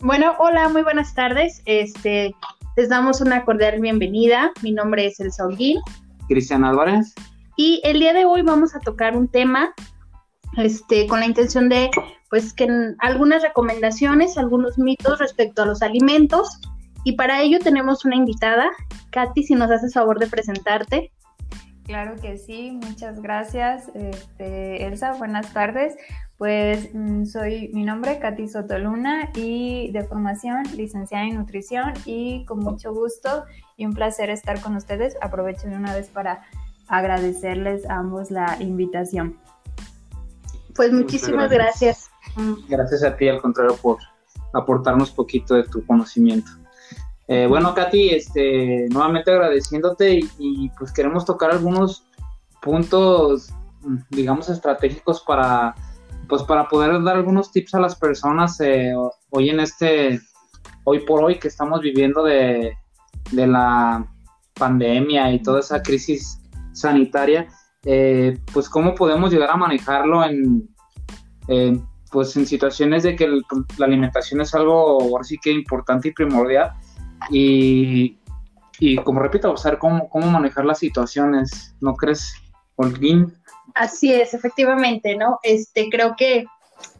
Bueno, hola, muy buenas tardes. Este, les damos una cordial bienvenida. Mi nombre es Elsa Holguín. Cristian Álvarez. Y el día de hoy vamos a tocar un tema este, con la intención de, pues, que algunas recomendaciones, algunos mitos respecto a los alimentos. Y para ello tenemos una invitada. Katy, si nos haces favor de presentarte. Claro que sí, muchas gracias. Este, Elsa, buenas tardes. Pues mm, soy mi nombre, Katy Sotoluna, y de formación licenciada en nutrición y con mucho gusto y un placer estar con ustedes. Aprovecho de una vez para agradecerles a ambos la invitación. Pues muchísimas gracias. Gracias a ti, al contrario, por aportarnos poquito de tu conocimiento. Eh, bueno, Katy, este, nuevamente agradeciéndote y, pues queremos tocar algunos puntos, digamos, estratégicos para, pues para poder dar algunos tips a las personas eh, hoy en este, hoy por hoy que estamos viviendo de, de la pandemia y toda esa crisis sanitaria, eh, pues cómo podemos llegar a manejarlo en, pues en situaciones de que la alimentación es algo ahora sí que importante y primordial y, y como repito, saber cómo, cómo manejar las situaciones, ¿no crees, Holguín? Así es, efectivamente, ¿no? Este, creo que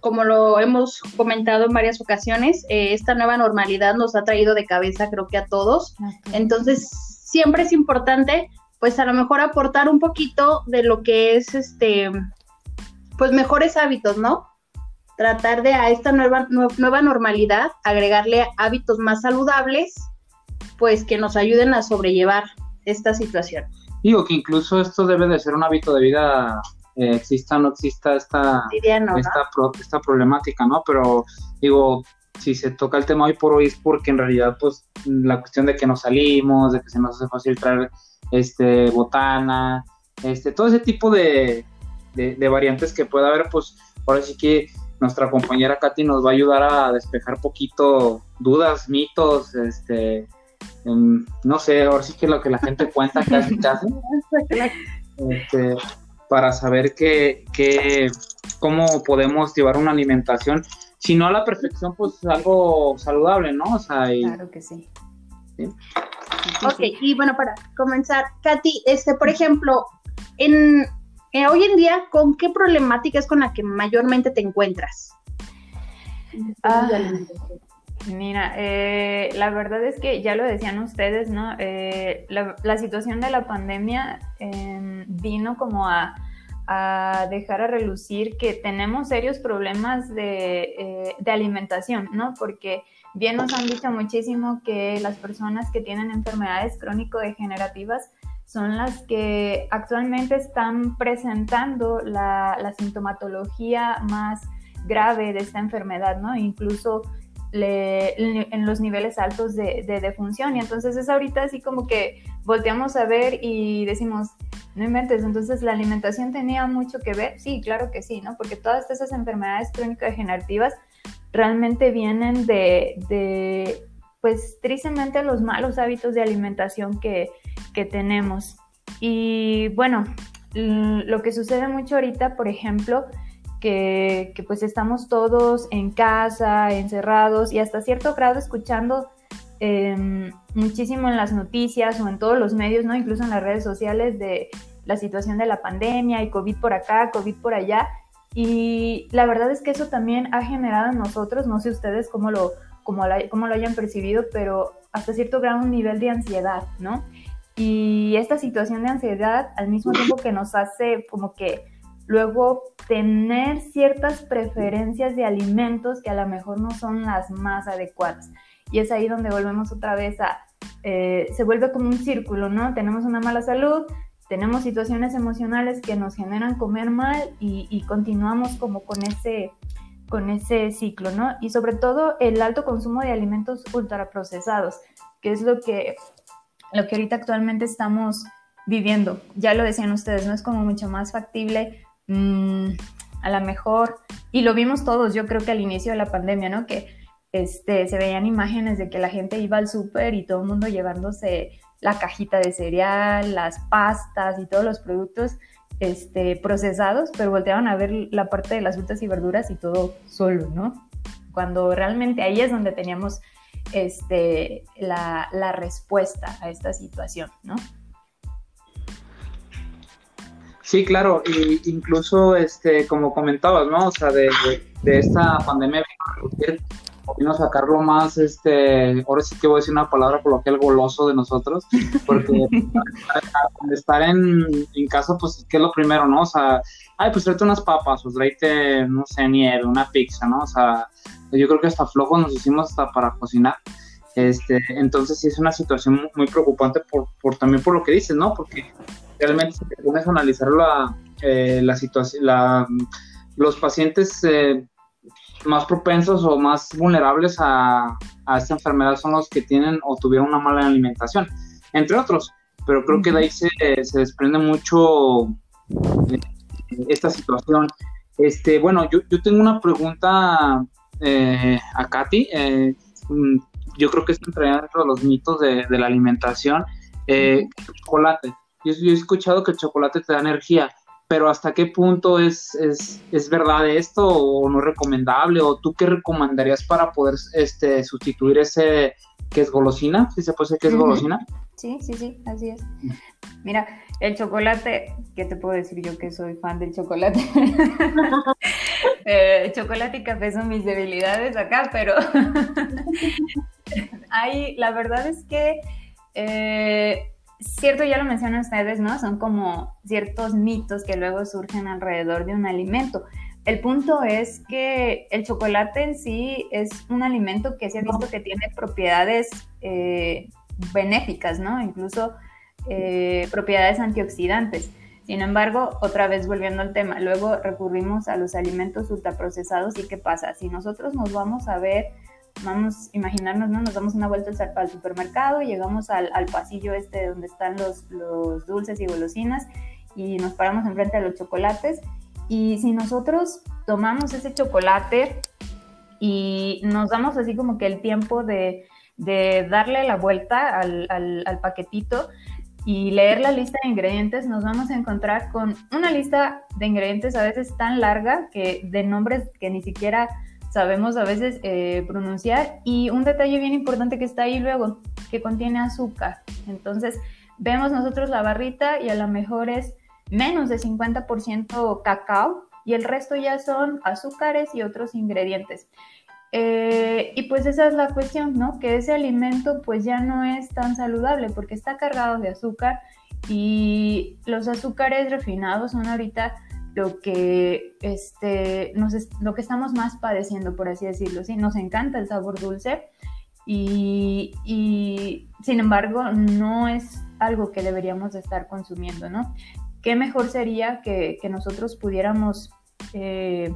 como lo hemos comentado en varias ocasiones, eh, esta nueva normalidad nos ha traído de cabeza, creo que a todos. Entonces, siempre es importante, pues a lo mejor aportar un poquito de lo que es, este, pues mejores hábitos, ¿no? Tratar de a esta nueva, nueva normalidad agregarle hábitos más saludables pues que nos ayuden a sobrellevar esta situación. Digo que incluso esto debe de ser un hábito de vida, eh, exista o no exista esta, esta, problemática, ¿no? Pero digo, si se toca el tema hoy por hoy es porque en realidad pues la cuestión de que nos salimos, de que se nos hace fácil traer este botana, este, todo ese tipo de, de, variantes que pueda haber, pues ahora sí que nuestra compañera Katy nos va a ayudar a despejar poquito dudas, mitos, este, no sé, ahora sí que lo que la gente cuenta casi casi, este, para saber que, cómo podemos llevar una alimentación, si no a la perfección, pues algo saludable, ¿no? O sea, claro que sí. Ok, y bueno, para comenzar, Katy, este, por ejemplo, en, eh, hoy en día, ¿con qué problemática es con la que mayormente te encuentras? Ah, Mira, eh, la verdad es que ya lo decían ustedes, ¿no? Eh, la, situación de la pandemia em, vino como a, dejar a relucir que tenemos serios problemas eh, de, alimentación, ¿no? Porque bien nos han dicho muchísimo que las personas que tienen enfermedades crónico-degenerativas son las que actualmente están presentando la, la sintomatología más grave de esta enfermedad, ¿no? Incluso en los niveles altos de, defunción. Y entonces es ahorita así como que volteamos a ver y decimos, no inventes, entonces la alimentación tenía mucho que ver. Sí, claro que sí, ¿no? Porque todas esas enfermedades crónico-degenerativas realmente vienen de, pues tristemente, los malos hábitos de alimentación que, que tenemos. Y bueno, lo que sucede mucho ahorita, por ejemplo, que, pues estamos todos en casa, encerrados y hasta cierto grado escuchando em, muchísimo en las noticias o en todos los medios, ¿no? Incluso en las redes sociales de la situación de la pandemia y COVID por acá, COVID por allá. Y la verdad es que eso también ha generado en nosotros, no sé ustedes cómo lo, cómo, cómo lo hayan percibido, pero hasta cierto grado un nivel de ansiedad, ¿no? Y esta situación de ansiedad al mismo tiempo que nos hace como que Luego, tener ciertas preferencias de alimentos que a lo mejor no son las más adecuadas. Y es ahí donde volvemos otra vez a, eh, se vuelve como un círculo, ¿no? Tenemos una mala salud, tenemos situaciones emocionales que nos generan comer mal y, continuamos como con ese, con ese ciclo, ¿no? Y sobre todo el alto consumo de alimentos ultraprocesados, que es lo que, lo que ahorita actualmente estamos viviendo. Ya lo decían ustedes, ¿no? Es como mucho más factible Mm, a lo mejor, y lo vimos todos, yo creo que al inicio de la pandemia, ¿no? Que este, se veían imágenes de que la gente iba al súper y todo el mundo llevándose la cajita de cereal, las pastas y todos los productos este, procesados, pero volteaban a ver la parte de las frutas y verduras y todo solo, ¿no? Cuando realmente ahí es donde teníamos este, la, la respuesta a esta situación, ¿no? Sí, claro, y incluso este, como comentabas, ¿no? O sea, de, de, esta pandemia vino a sacarlo más, este, ahora sí que voy a decir una palabra por lo que el goloso de nosotros, porque estar en, en, casa, pues, ¿qué es lo primero, no? O sea, ay, pues tráete unas papas, o tráete, no sé, nieve, una pizza, ¿no? O sea, yo creo que hasta flojos nos hicimos hasta para cocinar. Este, entonces sí es una situación muy, preocupante por, por, también por lo que dices, ¿no? Porque realmente si te pones a analizar la, eh, la situación, los pacientes eh, más propensos o más vulnerables a, a, esta enfermedad son los que tienen o tuvieron una mala alimentación, entre otros. Pero creo que de ahí se, se desprende mucho eh, esta situación. Este, bueno, yo, yo tengo una pregunta a Katy. Mm, yo creo que es entre dentro de los mitos de, de la alimentación. chocolate yo, he escuchado que el chocolate te da energía, pero ¿hasta qué punto es, es, es, verdad esto o no es recomendable? ¿O tú qué recomendarías para poder este, sustituir ese que es golosina? ¿Si se puede decir que es golosina? Sí, sí, sí, así es. Mira, el chocolate, ¿qué te puedo decir yo que soy fan del chocolate? eh, chocolate y café son mis debilidades acá, pero hay, la verdad es que... Eh, cierto, ya lo mencionan ustedes, ¿no? Son como ciertos mitos que luego surgen alrededor de un alimento. El punto es que el chocolate en sí es un alimento que se ha visto que tiene propiedades eh, benéficas, ¿no? Incluso eh, propiedades antioxidantes. Sin embargo, otra vez volviendo al tema, luego recurrimos a los alimentos ultraprocesados y ¿qué pasa? Si nosotros nos vamos a ver vamos a imaginarnos, ¿no? Nos damos una vuelta al, supermercado llegamos al, pasillo este donde están los, los, dulces y golosinas y nos paramos enfrente de los chocolates y si nosotros tomamos ese chocolate y nos damos así como que el tiempo de, de darle la vuelta al, al paquetito y leer la lista de ingredientes, nos vamos a encontrar con una lista de ingredientes a veces tan larga que de nombres que ni siquiera sabemos a veces eh, pronunciar. Y un detalle bien importante que está ahí luego, que contiene azúcar. Entonces, vemos nosotros la barrita y a lo mejor es menos de 50% cacao y el resto ya son azúcares y otros ingredientes. Eh, y pues esa es la cuestión, ¿no? Que ese alimento pues ya no es tan saludable porque está cargado de azúcar y los azúcares refinados son ahorita lo que, este, lo que estamos más padeciendo, por así decirlo. ¿sí? Nos encanta el sabor dulce y, sin embargo no es algo que deberíamos estar consumiendo, ¿no? ¿Qué mejor sería que, que nosotros pudiéramos eh,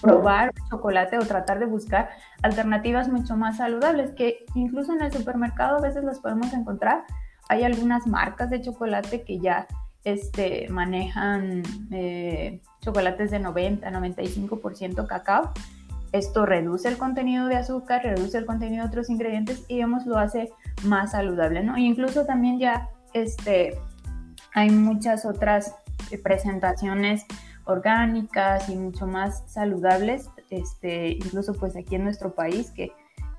probar chocolate o tratar de buscar alternativas mucho más saludables que incluso en el supermercado a veces las podemos encontrar. Hay algunas marcas de chocolate que ya este, manejan eh, chocolates de 90, 95% cacao. Esto reduce el contenido de azúcar, reduce el contenido de otros ingredientes y digamos lo hace más saludable, ¿no? incluso también ya este, hay muchas otras presentaciones orgánicas y mucho más saludables, este, incluso pues aquí en nuestro país que,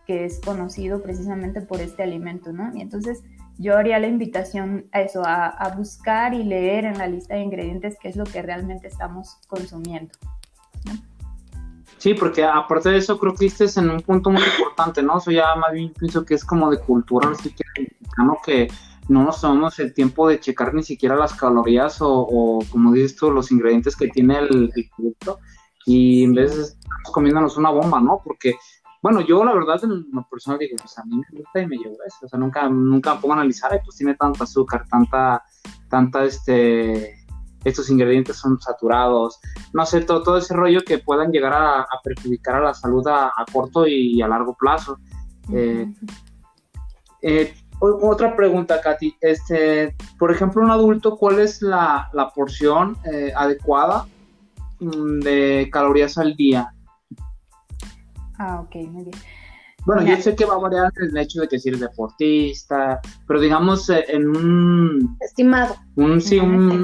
que es conocido precisamente por este alimento, ¿no? Y entonces yo haría la invitación a eso, a, buscar y leer en la lista de ingredientes qué es lo que realmente estamos consumiendo. Sí, porque aparte de eso creo que este es en un punto muy importante, ¿no? Eso ya más bien pienso que es como de cultura, así que, ¿no? que no nos tomamos el tiempo de checar ni siquiera las calorías o, como dices tú, los ingredientes que tiene el, el producto y en vez estamos comiéndonos una bomba, ¿no? Porque bueno, yo la verdad en lo personal digo, pues a mí me gusta y me llevo eso, o sea, nunca, nunca me pongo a analizar, pues tiene tanta azúcar, tanta, tanta, este, estos ingredientes son saturados, no sé, todo, todo ese rollo que puedan llegar a, perjudicar a la salud a, corto y a largo plazo. Eh, eh, otra pregunta, Katy, este, por ejemplo, un adulto, ¿cuál es la, la porción eh, adecuada mm, de calorías al día? Ah, ok, muy bien. Bueno, yo sé que va a variar el hecho de que si eres deportista, pero digamos eh, en un... Estimado. Un, sí, un,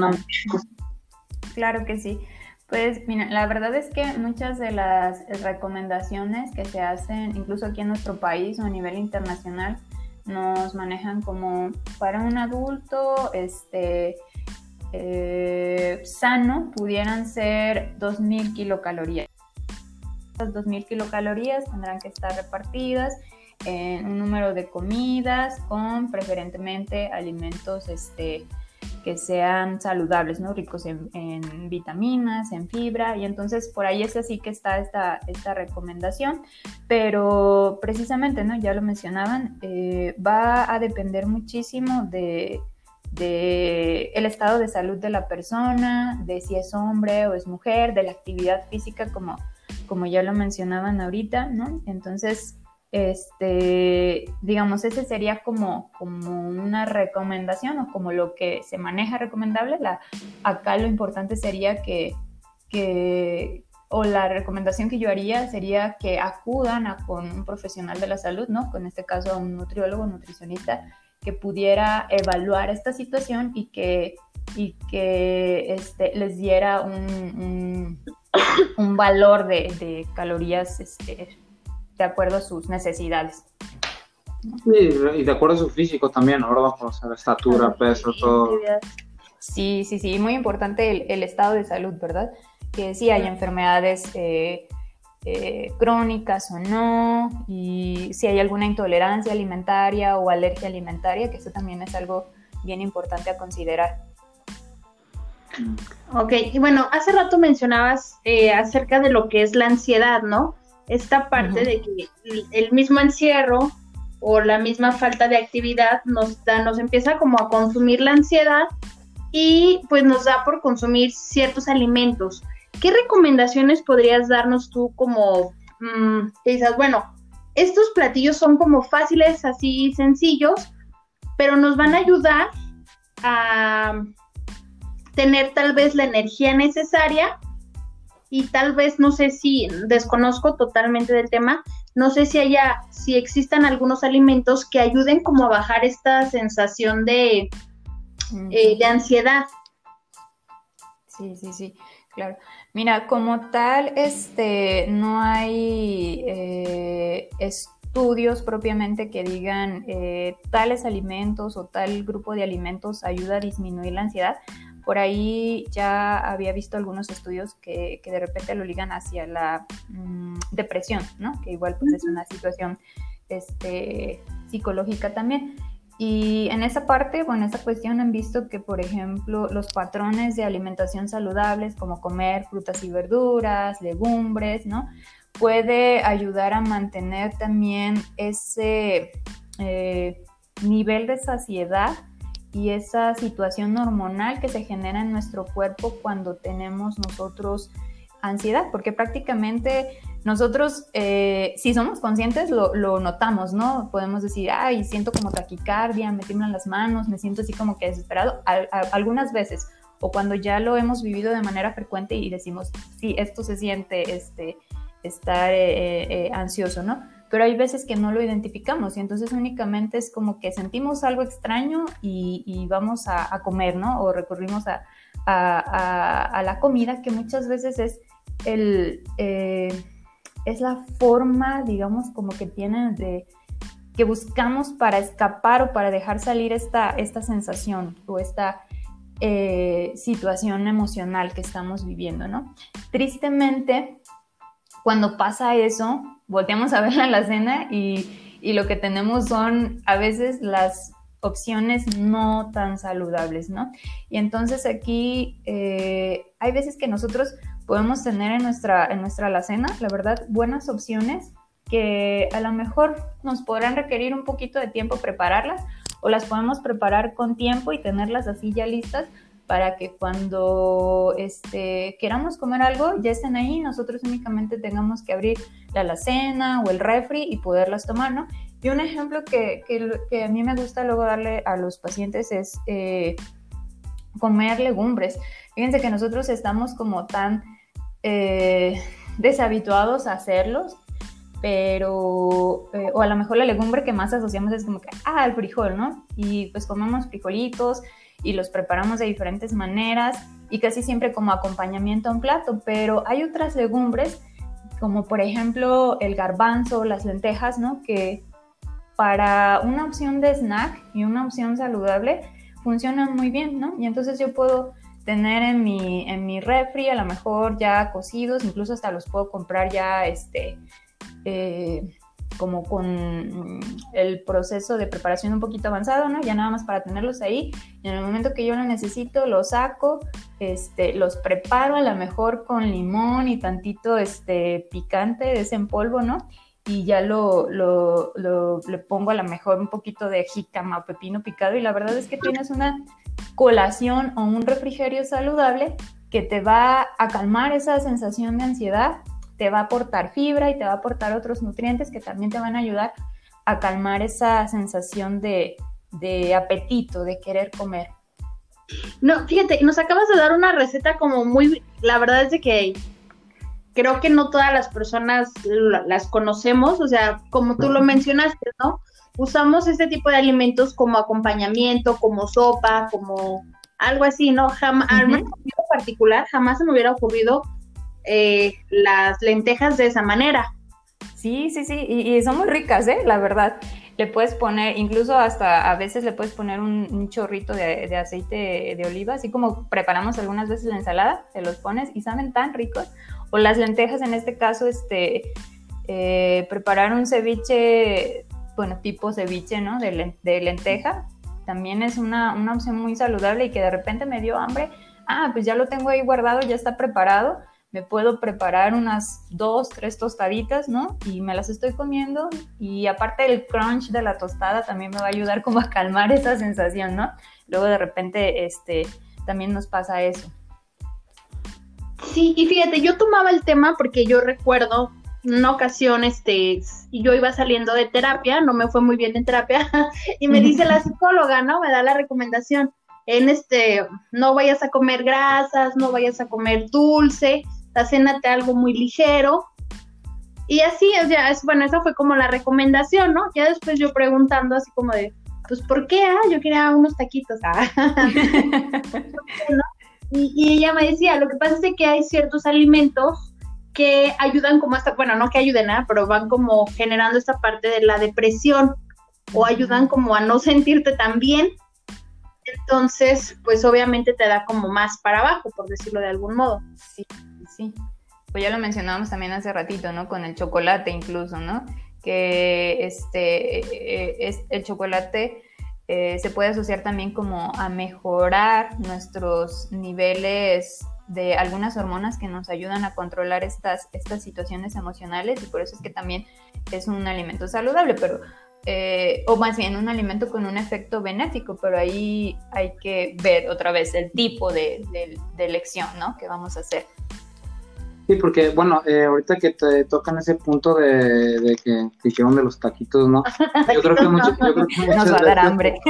Claro que sí. Pues mira, la verdad es que muchas de las recomendaciones que se hacen, incluso aquí en nuestro país o a nivel internacional, nos manejan como para un adulto este, eh, sano pudieran ser 2.000 kilocalorías. Las 2.000 kilocalorías tendrán que estar repartidas en un número de comidas con preferentemente alimentos este, que sean saludables, ¿no? Ricos en, vitaminas, en fibra, y entonces por ahí es así que está esta, esta recomendación, pero precisamente, ¿no? Ya lo mencionaban, eh, va a depender muchísimo de, de el estado de salud de la persona, de si es hombre o es mujer, de la actividad física, como, como ya lo mencionaban ahorita, ¿no? Entonces, este, digamos, ese sería como, como una recomendación o como lo que se maneja recomendable. Acá lo importante sería que, que, o la recomendación que yo haría sería que acudan a con un profesional de la salud, ¿no? Con este caso a un nutriólogo, nutricionista, que pudiera evaluar esta situación y que, y que este, les diera un, valor de, de calorías este, de acuerdo a sus necesidades. Sí, y de acuerdo a su físico también. ¿verdad? O sea, estatura, peso, todo. Sí, sí, sí, muy importante el, estado de salud, ¿verdad? Que si hay enfermedades eh, eh, crónicas o no, y si hay alguna intolerancia alimentaria o alergia alimentaria, que eso también es algo bien importante a considerar. Ok, y bueno, hace rato mencionabas eh, acerca de lo que es la ansiedad, ¿no? esta parte de que el mismo encierro o la misma falta de actividad nos da, nos empieza como a consumir la ansiedad y pues nos da por consumir ciertos alimentos. ¿Qué recomendaciones podrías darnos tú como mmm, que dices, bueno, estos platillos son como fáciles, así sencillos, pero nos van a ayudar a tener tal vez la energía necesaria y tal vez no sé si desconozco totalmente del tema, no sé si haya, si existan algunos alimentos que ayuden como a bajar esta sensación de, eh, de ansiedad. Sí, sí, sí, claro. Mira, como tal, este, no hay eh, estudios propiamente que digan eh, tales alimentos o tal grupo de alimentos ayuda a disminuir la ansiedad. Por ahí ya había visto algunos estudios que, de repente lo ligan hacia la mm, depresión, ¿no? Que igual pues es una situación este, psicológica también. Y en esa parte, bueno, en esa cuestión han visto que, por ejemplo, los patrones de alimentación saludables, como comer frutas y verduras, legumbres, ¿no? Puede ayudar a mantener también ese eh, nivel de saciedad y esa situación hormonal que se genera en nuestro cuerpo cuando tenemos nosotros ansiedad, porque prácticamente nosotros, eh, si somos conscientes, lo, notamos, ¿no? Podemos decir, ay, siento como taquicardia, me tiemblan las manos, me siento así como que desesperado, algunas veces, o cuando ya lo hemos vivido de manera frecuente y decimos, sí, esto se siente, este, estar eh, eh, ansioso, ¿no? Pero hay veces que no lo identificamos y entonces únicamente es como que sentimos algo extraño y, vamos a, comer, ¿no? O recurrimos a, la comida, que muchas veces es el... Eh, es la forma, digamos, como que tienen de que buscamos para escapar o para dejar salir esta, esta sensación o esta eh, situación emocional que estamos viviendo, ¿no? Tristemente, cuando pasa eso, volteamos a ver la cena y, y lo que tenemos son a veces las opciones no tan saludables, ¿no? Y entonces aquí eh, hay veces que nosotros podemos tener en nuestra, en nuestra alacena, la verdad, buenas opciones que a lo mejor nos podrán requerir un poquito de tiempo prepararlas o las podemos preparar con tiempo y tenerlas así ya listas para que cuando este, queramos comer algo ya estén ahí, nosotros únicamente tengamos que abrir la alacena o el refri y poderlas tomar, ¿no? Y un ejemplo que, que, a mí me gusta luego darle a los pacientes es eh, comer legumbres. Fíjense que nosotros estamos como tan eh, deshabituados a hacerlos, pero, eh, o a lo mejor la legumbre que más asociamos es como que, ah, el frijol, ¿no? Y pues comemos frijolitos, y los preparamos de diferentes maneras y casi siempre como acompañamiento a un plato, pero hay otras legumbres como por ejemplo el garbanzo, las lentejas, ¿no? Que para una opción de snack y una opción saludable funcionan muy bien, ¿no? Y entonces yo puedo tener en mi, en mi refri a lo mejor ya cocidos, incluso hasta los puedo comprar ya este, eh, como con el proceso de preparación un poquito avanzado, ¿no? Ya nada más para tenerlos ahí. Y en el momento que yo lo necesito, los saco, este, los preparo a lo mejor con limón y tantito este, picante de ese en polvo, ¿no? Y ya lo, lo, lo, le pongo a lo mejor un poquito de jícama o pepino picado y la verdad es que tienes una colación o un refrigerio saludable que te va a calmar esa sensación de ansiedad te va a aportar fibra y te va a aportar otros nutrientes que también te van a ayudar a calmar esa sensación de, apetito, de querer comer. No, fíjate, nos acabas de dar una receta como muy, la verdad es de que creo que no todas las personas las conocemos, o sea, como tú lo mencionaste, ¿no? Usamos este tipo de alimentos como acompañamiento, como sopa, como algo así, ¿no? Jamás, en particular, jamás se me hubiera ocurrido eh, las lentejas de esa manera. Sí, sí, sí, y, son muy ricas, ¿eh? La verdad. Le puedes poner, incluso hasta a veces le puedes poner un, chorrito de, aceite de oliva, así como preparamos algunas veces la ensalada, te los pones y saben tan ricos. O las lentejas, en este caso, este, eh, preparar un ceviche, bueno, tipo ceviche, ¿no? De, de lenteja, también es una, una opción muy saludable y que de repente me dio hambre. Ah, pues ya lo tengo ahí guardado, ya está preparado me puedo preparar unas dos, tres tostaditas, ¿no? Y me las estoy comiendo y aparte el crunch de la tostada también me va a ayudar como a calmar esa sensación, ¿no? Luego de repente, este, también nos pasa eso. Sí, y fíjate, yo tomaba el tema porque yo recuerdo una ocasión, este, yo iba saliendo de terapia, no me fue muy bien en terapia, y me dice la psicóloga, ¿no? Me da la recomendación, en este, no vayas a comer grasas, no vayas a comer dulce, cénate algo muy ligero. Y así, o sea, es, bueno, esa fue como la recomendación, ¿no? Ya después yo preguntando así como de, pues, ¿por qué? Ah, yo quería unos taquitos. Ah. y, ella me decía, lo que pasa es que hay ciertos alimentos que ayudan como hasta, bueno, no que ayuden, nada, pero van como generando esta parte de la depresión o ayudan como a no sentirte tan bien. Entonces, pues obviamente te da como más para abajo, por decirlo de algún modo. Sí sí. Pues ya lo mencionábamos también hace ratito, ¿no? Con el chocolate incluso, ¿no? Que este, eh, es, el chocolate eh, se puede asociar también como a mejorar nuestros niveles de algunas hormonas que nos ayudan a controlar estas, estas situaciones emocionales y por eso es que también es un alimento saludable, pero eh, o más bien un alimento con un efecto benéfico, pero ahí hay que ver otra vez el tipo de, de elección ¿no? que vamos a hacer. Sí, porque bueno, eh, ahorita que te tocan ese punto de, de que dijeron de los taquitos, ¿no? Yo creo que, mucho, yo creo que nos va a dar hambre.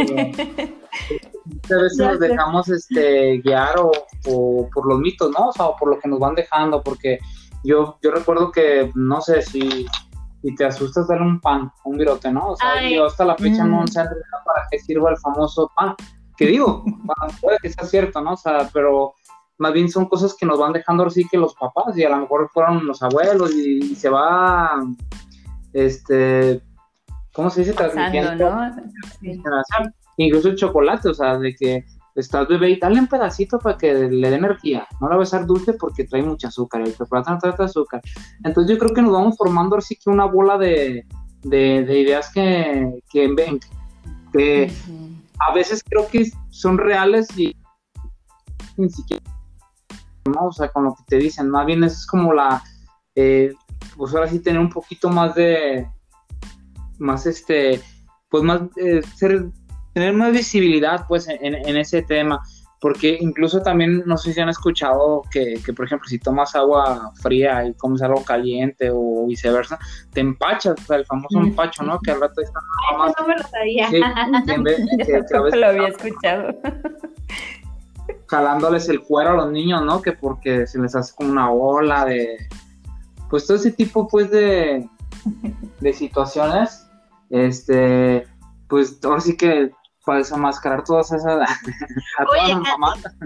Muchas veces nos dejamos este, guiar o, o, por los mitos, ¿no? O sea, o por lo que nos van dejando, porque yo, yo recuerdo que, no sé, si, si te asustas darle un pan, un virote, ¿no? O sea, yo hasta la fecha no mm. sé para qué sirva el famoso pan. Que digo, puede que sea cierto, ¿no? O sea, pero más bien son cosas que nos van dejando así que los papás y a lo mejor fueron los abuelos y, se va, este, ¿cómo se dice? Transmitiendo. ¿no? Incluso el chocolate, o sea, de que estás bebé y dale un pedacito para que le dé energía. No la vas a dar dulce porque trae mucho azúcar, el chocolate no trae azúcar. Entonces yo creo que nos vamos formando así que una bola de, de, ideas que, que, que a veces creo que son reales y ni siquiera ¿no? O sea, con lo que te dicen, más bien es como la, eh, pues ahora sí tener un poquito más de, más este, pues más, eh, ser, tener más visibilidad, pues, en, ese tema, porque incluso también, no sé si han escuchado que, que, por ejemplo, si tomas agua fría y comes algo caliente o viceversa, te empachas, o sea, el famoso empacho, ¿no? Que al rato está más... No me lo sabía. lo había escuchado jalándoles el cuero a los niños, ¿no? Que porque se les hace como una ola de, pues todo ese tipo, pues, de, de situaciones, este, pues ahora sí que para desenmascarar todas esas Oye,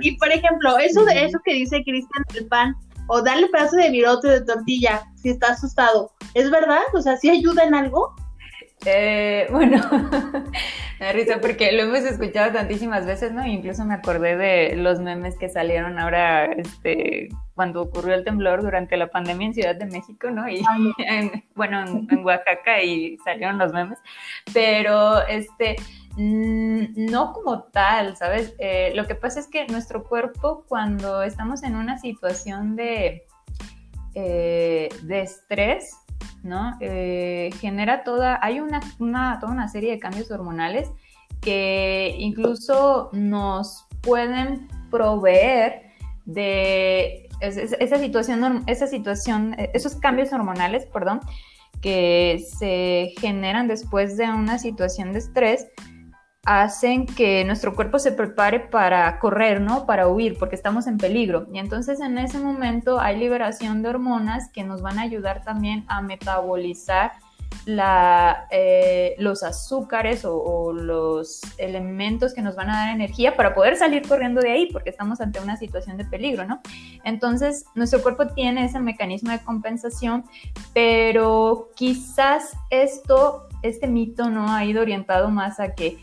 y por ejemplo, eso de eso que dice Cristian del pan, o darle pedazo de virote de tortilla si está asustado, ¿es verdad? O sea, ¿sí ayuda en algo? Eh, bueno, me risa porque lo hemos escuchado tantísimas veces, ¿no? Incluso me acordé de los memes que salieron ahora, este, cuando ocurrió el temblor durante la pandemia en Ciudad de México, ¿no? Y bueno, en, Oaxaca y salieron los memes, pero este, mm, no como tal, ¿sabes? Eh, lo que pasa es que nuestro cuerpo cuando estamos en una situación de, eh, de estrés, ¿no? Eh, genera toda, hay una, toda una serie de cambios hormonales que incluso nos pueden proveer de esa situación, esa situación, esos cambios hormonales, perdón, que se generan después de una situación de estrés, hacen que nuestro cuerpo se prepare para correr, ¿no? Para huir, porque estamos en peligro. Y entonces en ese momento hay liberación de hormonas que nos van a ayudar también a metabolizar la, eh, los azúcares o, los elementos que nos van a dar energía para poder salir corriendo de ahí, porque estamos ante una situación de peligro, ¿no? Entonces, nuestro cuerpo tiene ese mecanismo de compensación, pero quizás esto, este mito, ¿no? Ha ido orientado más a que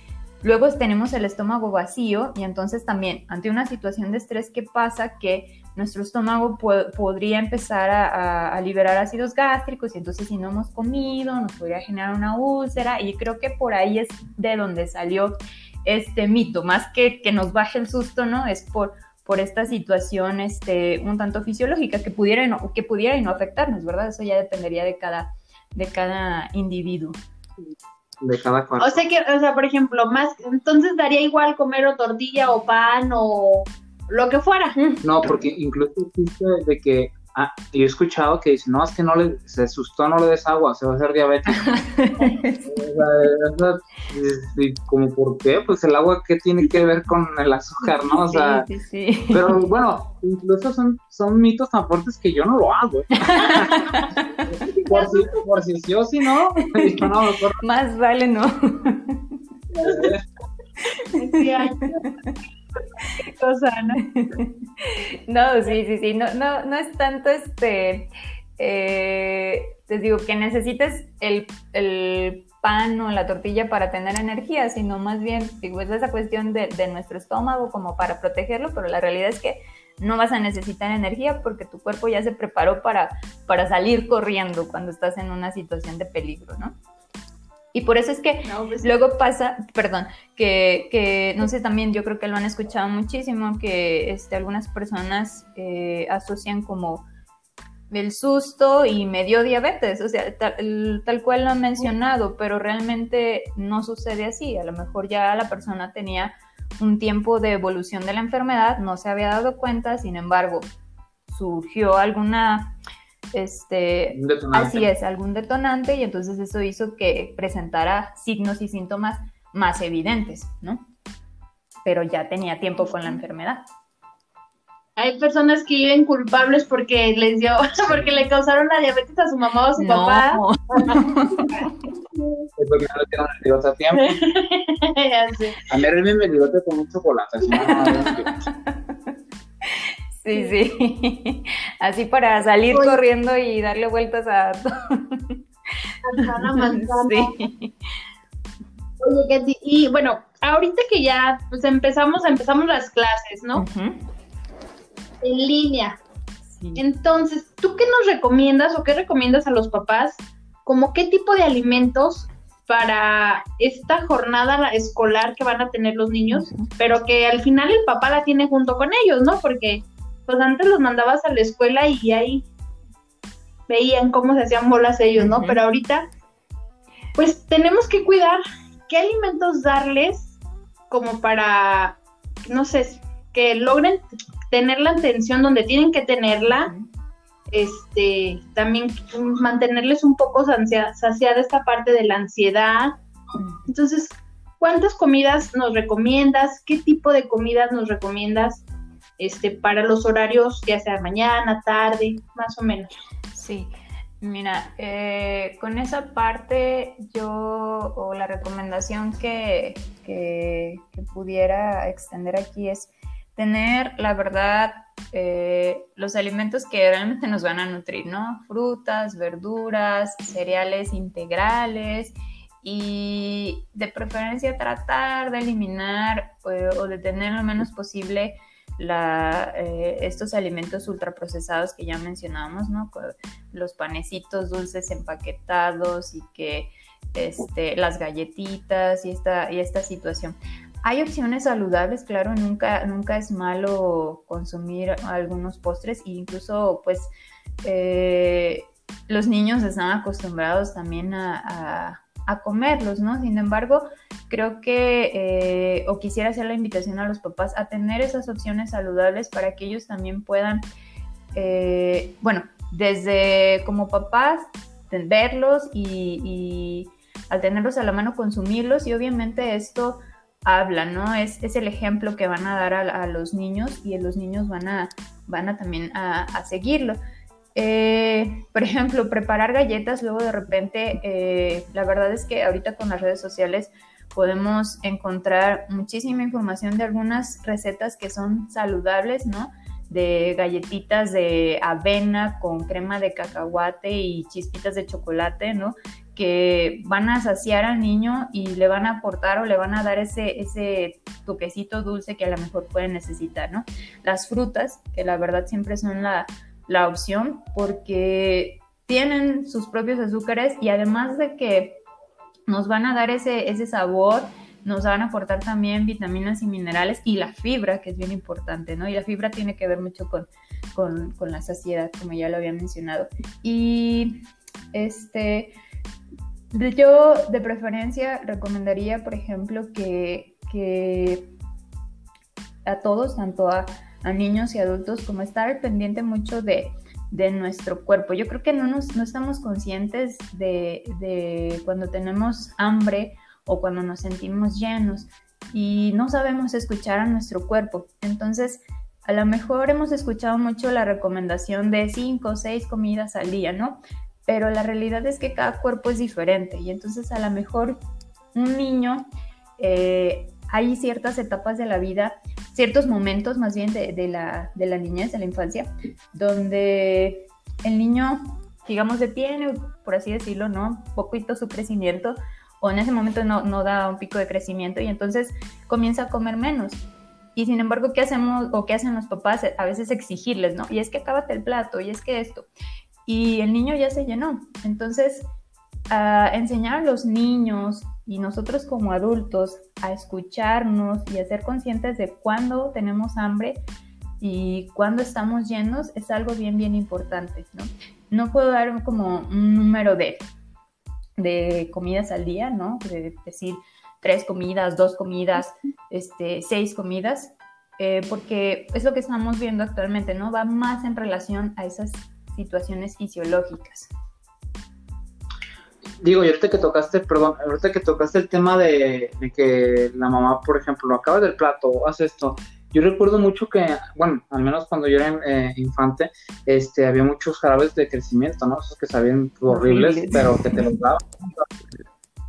Luego tenemos el estómago vacío y entonces también ante una situación de estrés, ¿qué pasa? Que nuestro estómago podría empezar a, liberar ácidos gástricos y entonces si no hemos comido nos podría generar una úlcera y creo que por ahí es de donde salió este mito, más que que nos baje el susto, ¿no? Es por, por esta situación este, un tanto fisiológica que pudiera, no, que pudiera y no afectarnos, ¿verdad? Eso ya dependería de cada, de cada individuo de cada cual. O sea que, o sea, por ejemplo, más, entonces daría igual comer o tortilla o pan o lo que fuera. No, porque incluso existe de que Ah, yo he escuchado que dicen, no, es que no le, se asustó, no le des agua, se va a hacer diabético. como, ¿por qué? Pues el agua, ¿qué tiene que ver con el azúcar, no? O sea, sí, sí, pero bueno, incluso son, son mitos tan fuertes que yo no lo hago. ¿eh? por, si, por si sí o si no, no Más vale no. cosa, ¿no? no, sí, sí, sí, no, no, no es tanto este, eh, te digo, que necesites el, pan o la tortilla para tener energía, sino más bien, digo, es esa cuestión de, nuestro estómago como para protegerlo, pero la realidad es que no vas a necesitar energía porque tu cuerpo ya se preparó para, para salir corriendo cuando estás en una situación de peligro, ¿no? Y por eso es que pues luego pasa, perdón, que, que, no sé, también yo creo que lo han escuchado muchísimo, que este, algunas personas eh, asocian como el susto y me dio diabetes, o sea, tal, tal, cual lo han mencionado, pero realmente no sucede así. A lo mejor ya la persona tenía un tiempo de evolución de la enfermedad, no se había dado cuenta, sin embargo, surgió alguna este, así es, algún detonante y entonces eso hizo que presentara signos y síntomas más evidentes, ¿no? Pero ya tenía tiempo con la enfermedad. Hay personas que viven culpables porque les dio, porque le causaron la diabetes a su mamá o a su papá. Es porque no le dieron el bigote a tiempo. A mí me el bigote con un chocolate. Sí, sí. Así para salir corriendo y darle vueltas a Sí. Oye, Katy, y bueno, ahorita que ya pues empezamos, empezamos las clases, ¿no? En línea. Entonces, ¿tú qué nos recomiendas o qué recomiendas a los papás? Como qué tipo de alimentos para esta jornada escolar que van a tener los niños, pero que al final el papá la tiene junto con ellos, ¿no? Porque pues antes los mandabas a la escuela y ahí veían cómo se hacían bolas ellos, ¿no? Pero ahorita, pues tenemos que cuidar qué alimentos darles como para, no sé, que logren tener la atención donde tienen que tenerla, este, también mantenerles un poco saciada esta parte de la ansiedad. Entonces, ¿cuántas comidas nos recomiendas? ¿Qué tipo de comidas nos recomiendas? Este, para los horarios, ya sea mañana, tarde, más o menos. Sí. Mira, eh, con esa parte yo, o la recomendación que, que, pudiera extender aquí es tener, la verdad, eh, los alimentos que realmente nos van a nutrir, ¿no? Frutas, verduras, cereales integrales y de preferencia tratar de eliminar eh, o de tener lo menos posible eh, estos alimentos ultraprocesados que ya mencionábamos, ¿no? Los panecitos dulces empaquetados y que este, las galletitas y esta, y esta situación. Hay opciones saludables, claro, nunca, nunca es malo consumir algunos postres e incluso pues eh, los niños están acostumbrados también a a comerlos, ¿no? Sin embargo, creo que, eh, o quisiera hacer la invitación a los papás a tener esas opciones saludables para que ellos también puedan, eh, bueno, desde como papás, verlos y, al tenerlos a la mano consumirlos y obviamente esto habla, ¿no? Es, es el ejemplo que van a dar a, los niños y los niños van a, van a también a, a seguirlo. Eh, por ejemplo, preparar galletas, luego de repente, eh, la verdad es que ahorita con las redes sociales podemos encontrar muchísima información de algunas recetas que son saludables, ¿no? De galletitas de avena con crema de cacahuate y chispitas de chocolate, ¿no? Que van a saciar al niño y le van a aportar o le van a dar ese, ese toquecito dulce que a lo mejor puede necesitar, ¿no? Las frutas, que la verdad siempre son la, la opción porque tienen sus propios azúcares y además de que nos van a dar ese, ese sabor, nos van a aportar también vitaminas y minerales y la fibra, que es bien importante, ¿no? Y la fibra tiene que ver mucho con, con, la saciedad, como ya lo había mencionado. Y este, yo de preferencia recomendaría, por ejemplo, que, que a todos, tanto a a niños y adultos, como estar pendiente mucho de, nuestro cuerpo. Yo creo que no, nos, no estamos conscientes de, de, cuando tenemos hambre o cuando nos sentimos llenos y no sabemos escuchar a nuestro cuerpo. Entonces, a lo mejor hemos escuchado mucho la recomendación de cinco o seis comidas al día, ¿no? Pero la realidad es que cada cuerpo es diferente y entonces a lo mejor un niño, eh, hay ciertas etapas de la vida ciertos momentos más bien de, la, de la niñez, de la infancia, donde el niño, digamos, detiene, por así decirlo, ¿no? Poquito su crecimiento, o en ese momento no, no da un pico de crecimiento y entonces comienza a comer menos. Y sin embargo, ¿qué hacemos o qué hacen los papás? A veces exigirles, ¿no? Y es que acábate el plato, y es que esto. Y el niño ya se llenó. Entonces, a enseñar a los niños y nosotros como adultos a escucharnos y a ser conscientes de cuándo tenemos hambre y cuándo estamos llenos es algo bien, bien importante, ¿no? No puedo dar como un número de, de comidas al día, ¿no? De decir tres comidas, dos comidas, este, seis comidas, eh, porque es lo que estamos viendo actualmente, ¿no? Va más en relación a esas situaciones fisiológicas digo, y ahorita que tocaste, perdón, ahorita que tocaste el tema de, que la mamá, por ejemplo, lo acaba del plato, hace esto. Yo recuerdo mucho que, bueno, al menos cuando yo era eh, infante, este, había muchos jarabes de crecimiento, ¿no? Esos que sabían horribles, pero que te los daban.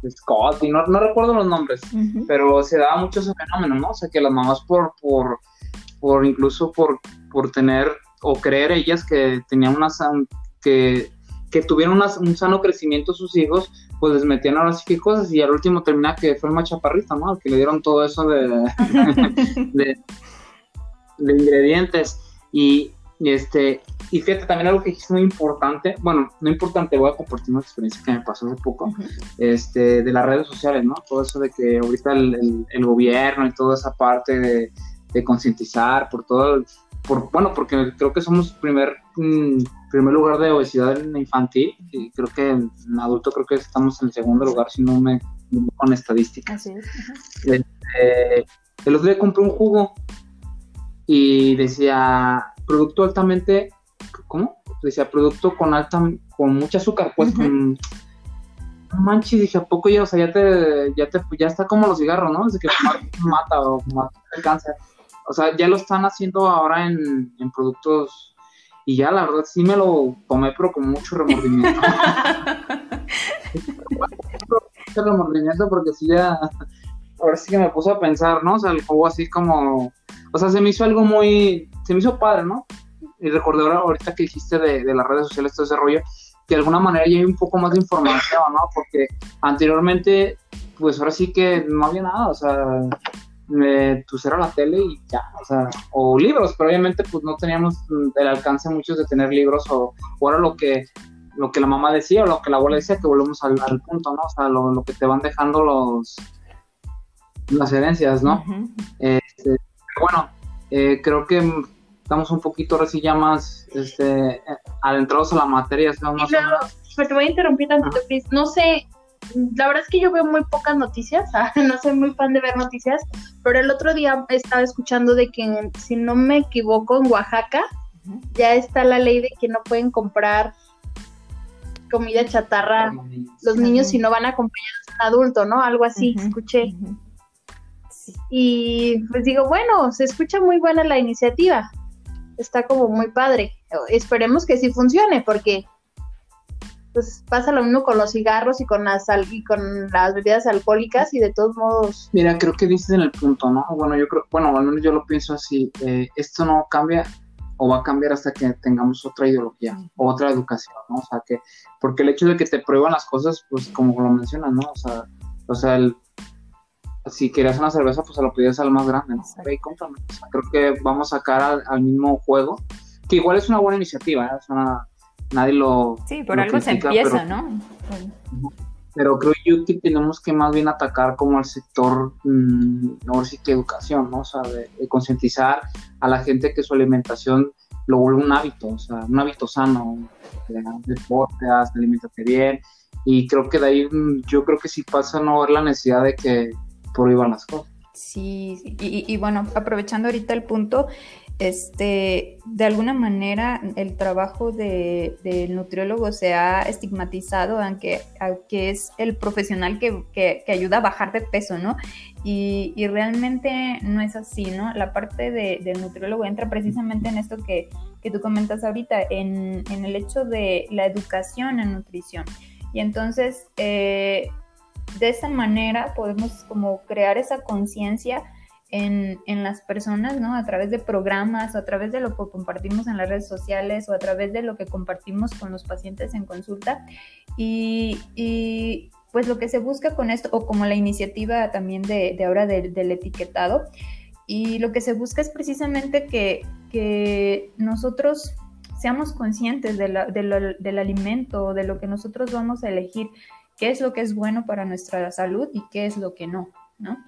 Scott, y no, recuerdo los nombres, pero se daba mucho ese fenómeno, ¿no? O sea, que las mamás por, por, por incluso por, por tener o creer ellas que tenían una, que que tuvieron un sano crecimiento sus hijos, pues les metían ahora sí que cosas y al último termina que fue el más ¿no? Al que le dieron todo eso de, de, ingredientes. Y, este, y fíjate también algo que es muy importante, bueno, no importante, voy a compartir una experiencia que me pasó hace poco, este, de las redes sociales, ¿no? Todo eso de que ahorita el, el, gobierno y toda esa parte de, de concientizar por todo, por, bueno, porque creo que somos primer mm, primer lugar de obesidad en infantil y creo que en adulto creo que estamos en el segundo lugar si no me con estadísticas. Este, el otro día compré un jugo y decía producto altamente, ¿cómo? Decía producto con alta, con mucho azúcar, pues con manches, dije, ¿a poco ya, o sea, ya te, ya te, ya está como los cigarros, ¿no? Desde que mata o mata el cáncer. O sea, ya lo están haciendo ahora en, en productos y ya la verdad sí me lo tomé, pero con mucho remordimiento. mucho remordimiento porque sí ya, ahora sí que me puse a pensar, ¿no? O sea, el juego así como, o sea, se me hizo algo muy, se me hizo padre, ¿no? Y recordé ahora, ahorita que dijiste de, de las redes sociales, todo ese rollo, que de alguna manera ya hay un poco más de información, ¿no? Porque anteriormente, pues ahora sí que no había nada, o sea, me, pues era la tele y ya, o sea, o libros, pero obviamente pues no teníamos el alcance muchos de tener libros o, o era lo que lo que la mamá decía o lo que la abuela decía, que volvemos al, punto, ¿no? O sea, lo, que te van dejando los las herencias, ¿no? este, bueno, eh, creo que estamos un poquito ahora ya más este, adentrados a la materia. Más te voy a interrumpir tantito, No sé, la verdad es que yo veo muy pocas noticias, no soy muy fan de ver noticias, pero el otro día estaba escuchando de que, si no me equivoco, en Oaxaca ya está la ley de que no pueden comprar comida chatarra los niños si no van acompañados de un adulto, ¿no? Algo así, escuché. Y pues digo, bueno, se escucha muy buena la iniciativa, está como muy padre. Esperemos que sí funcione, porque pues pasa lo mismo con los cigarros y con las y con las bebidas alcohólicas y de todos modos. Mira, creo que dices en el punto, ¿no? Bueno, yo creo, bueno, al menos yo lo pienso así. Eh, esto no cambia o va a cambiar hasta que tengamos otra ideología o otra educación, ¿no? O sea que, porque el hecho de que te prueban las cosas, pues como lo mencionas, ¿no? O sea, o sea, el, si querías una cerveza, pues se lo pedías al más grande, ¿no? Cómprame. O sea, creo que vamos a sacar al, mismo juego, que igual es una buena iniciativa, ¿eh? O sea, nadie lo. Sí, por algo se empieza, ¿no? Pero creo yo que tenemos que más bien atacar como al sector, mmm, no sí que educación, ¿no? O sea, de, concientizar a la gente que su alimentación lo vuelve un hábito, o sea, un hábito sano, de deporte, alimentate bien, y creo que de ahí mm, yo creo que sí pasa no ver la necesidad de que prohíban las cosas. Sí, y, y, bueno, aprovechando ahorita el punto, este, de alguna manera el trabajo del nutriólogo se ha estigmatizado, aunque, aunque es el profesional que, ayuda a bajar de peso, ¿no? Y, realmente no es así, ¿no? La parte del nutriólogo entra precisamente en esto que, tú comentas ahorita, en, el hecho de la educación en nutrición. Y entonces, eh, de esa manera podemos como crear esa conciencia en, en, las personas, ¿no? A través de programas, o a través de lo que compartimos en las redes sociales, o a través de lo que compartimos con los pacientes en consulta. Y, y pues lo que se busca con esto, o como la iniciativa también de, de ahora del, del etiquetado, y lo que se busca es precisamente que, que nosotros seamos conscientes de la, de lo, del alimento, de lo que nosotros vamos a elegir, qué es lo que es bueno para nuestra salud y qué es lo que no, ¿no?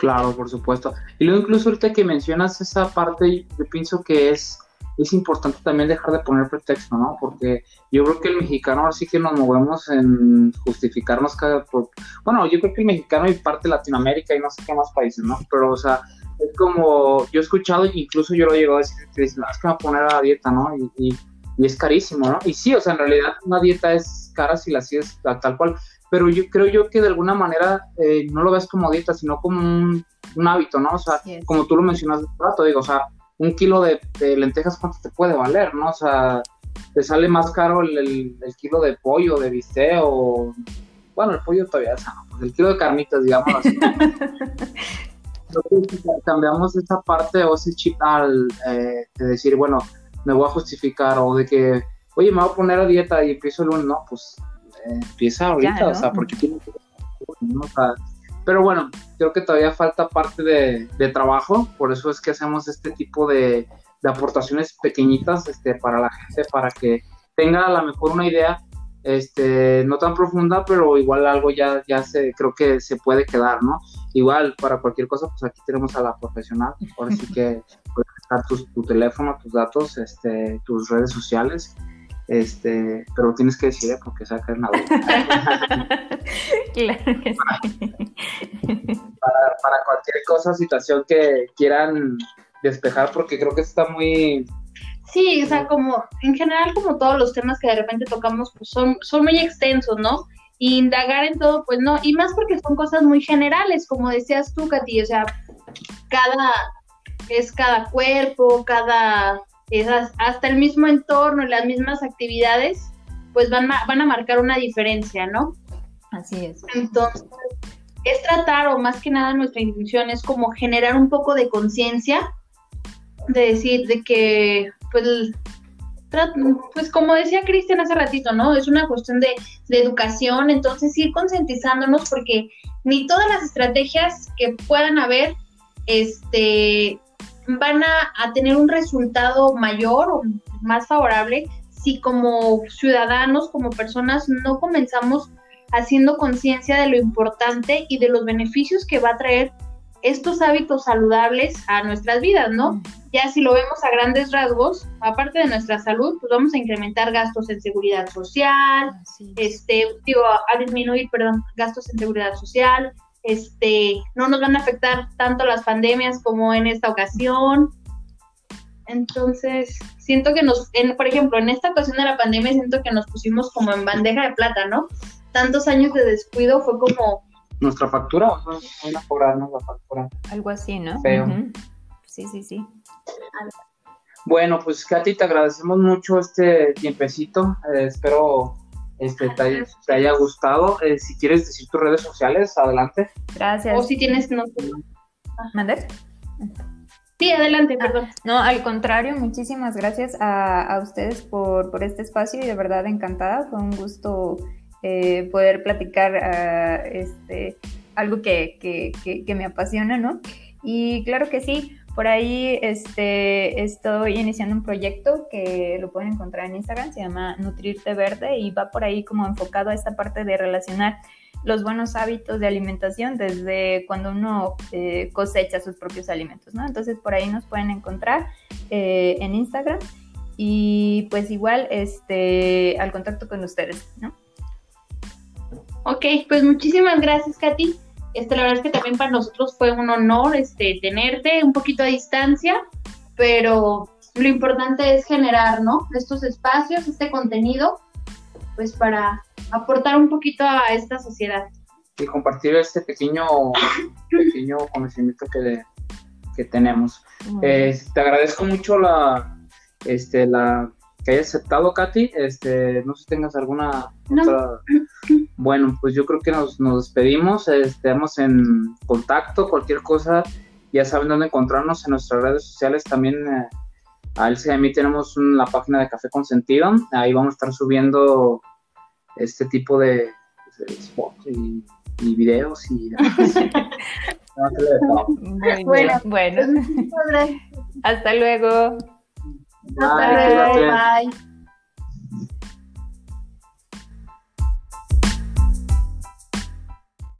Claro, por supuesto. Y luego incluso ahorita que mencionas esa parte, yo pienso que es, es importante también dejar de poner pretexto, ¿no? Porque yo creo que el mexicano ahora sí que nos movemos en justificarnos cada... Por, bueno, yo creo que el mexicano y parte de Latinoamérica y no sé qué más países, ¿no? Pero, o sea, es como, yo he escuchado, incluso yo lo llego a decir, que es que va a poner a la dieta, ¿no? Y, y, es carísimo, ¿no? Y sí, o sea, en realidad una dieta es cara si la sigues tal cual, pero yo creo yo que de alguna manera eh, no lo ves como dieta, sino como un, hábito, ¿no? O sea, como tú lo mencionas un rato, digo, o sea, un kilo de, lentejas, ¿cuánto te puede valer, no? O sea, te sale más caro el, kilo de pollo, de bistec o... Bueno, el pollo todavía es sano, pues el kilo de carnitas, digamos así. cambiamos esa parte o ese chip al eh, de decir, bueno, me voy a justificar o de que, oye, me voy a poner a dieta y empiezo el lunes, no, pues empieza ahorita, o sea, porque tiene que... pero bueno, creo que todavía falta parte de, trabajo, por eso es que hacemos este tipo de, aportaciones pequeñitas este, para la gente, para que tenga a lo mejor una idea, este, no tan profunda, pero igual algo ya, ya se, creo que se puede quedar, ¿no? Igual, para cualquier cosa, pues aquí tenemos a la profesional, ahora sí que puedes dejar tu, teléfono, tus datos, este, tus redes sociales, este, pero tienes que decir porque saca una claro que sí. Para, cualquier cosa, situación que quieran despejar, porque creo que está muy... Sí, o sea, como en general, como todos los temas que de repente tocamos, pues son, son muy extensos, ¿no? Y indagar en todo, pues no, y más porque son cosas muy generales, como decías tú, Katy, o sea, cada, es cada cuerpo, cada esas, hasta el mismo entorno y las mismas actividades, pues van a, van a marcar una diferencia, ¿no? Así es. Entonces, es tratar, o más que nada nuestra intención es como generar un poco de conciencia, de decir, de que, pues, pues como decía Cristian hace ratito, ¿no? Es una cuestión de, de, educación, entonces ir concientizándonos porque ni todas las estrategias que puedan haber, este, van a, a tener un resultado mayor o más favorable si como ciudadanos, como personas, no comenzamos haciendo conciencia de lo importante y de los beneficios que va a traer estos hábitos saludables a nuestras vidas, ¿no? Ya si lo vemos a grandes rasgos, aparte de nuestra salud, pues vamos a incrementar gastos en seguridad social, este, digo, a disminuir, perdón, gastos en seguridad social, este, no nos van a afectar tanto las pandemias como en esta ocasión. Entonces, siento que nos, en, por ejemplo, en esta ocasión de la pandemia, siento que nos pusimos como en bandeja de plata, ¿no? Tantos años de descuido fue como... Nuestra factura, van a cobrarnos la factura. Algo así, ¿no? Sí, sí, sí. Bueno, pues Katy, te agradecemos mucho este tiempecito. Eh, espero este, te, haya, gustado. Eh, si quieres decir tus redes sociales, adelante. Gracias. O si tienes... No, ¿Mandar? Sí, adelante, ah, perdón. no, al contrario, muchísimas gracias a, ustedes por, por, este espacio y de verdad encantada. Fue un gusto eh, poder platicar ah, este, algo que, que, que, que me apasiona, ¿no? Y claro que sí, por ahí este, estoy iniciando un proyecto que lo pueden encontrar en Instagram, se llama Nutrirte Verde y va por ahí como enfocado a esta parte de relacionar los buenos hábitos de alimentación desde cuando uno eh, cosecha sus propios alimentos, ¿no? Entonces por ahí nos pueden encontrar eh, en Instagram y pues igual este, al contacto con ustedes, ¿no? Ok, pues muchísimas gracias, Katy. Este, la verdad es que también para nosotros fue un honor este, tenerte un poquito a distancia, pero lo importante es generar, ¿no? Estos espacios, este contenido, pues para aportar un poquito a esta sociedad. Y compartir este pequeño, pequeño conocimiento que, que tenemos. Eh, te agradezco mucho la, este, la que hayas aceptado, Katy. Este, no sé si tengas alguna otra... Bueno, pues yo creo que nos, nos despedimos, estamos en contacto, cualquier cosa, ya saben dónde encontrarnos en nuestras redes sociales también. Eh, a Elsa y a mí tenemos la página de Café Consentido, ahí vamos a estar subiendo este tipo de, spots y, videos y bueno, bueno. Hasta luego. Hasta luego. Bye.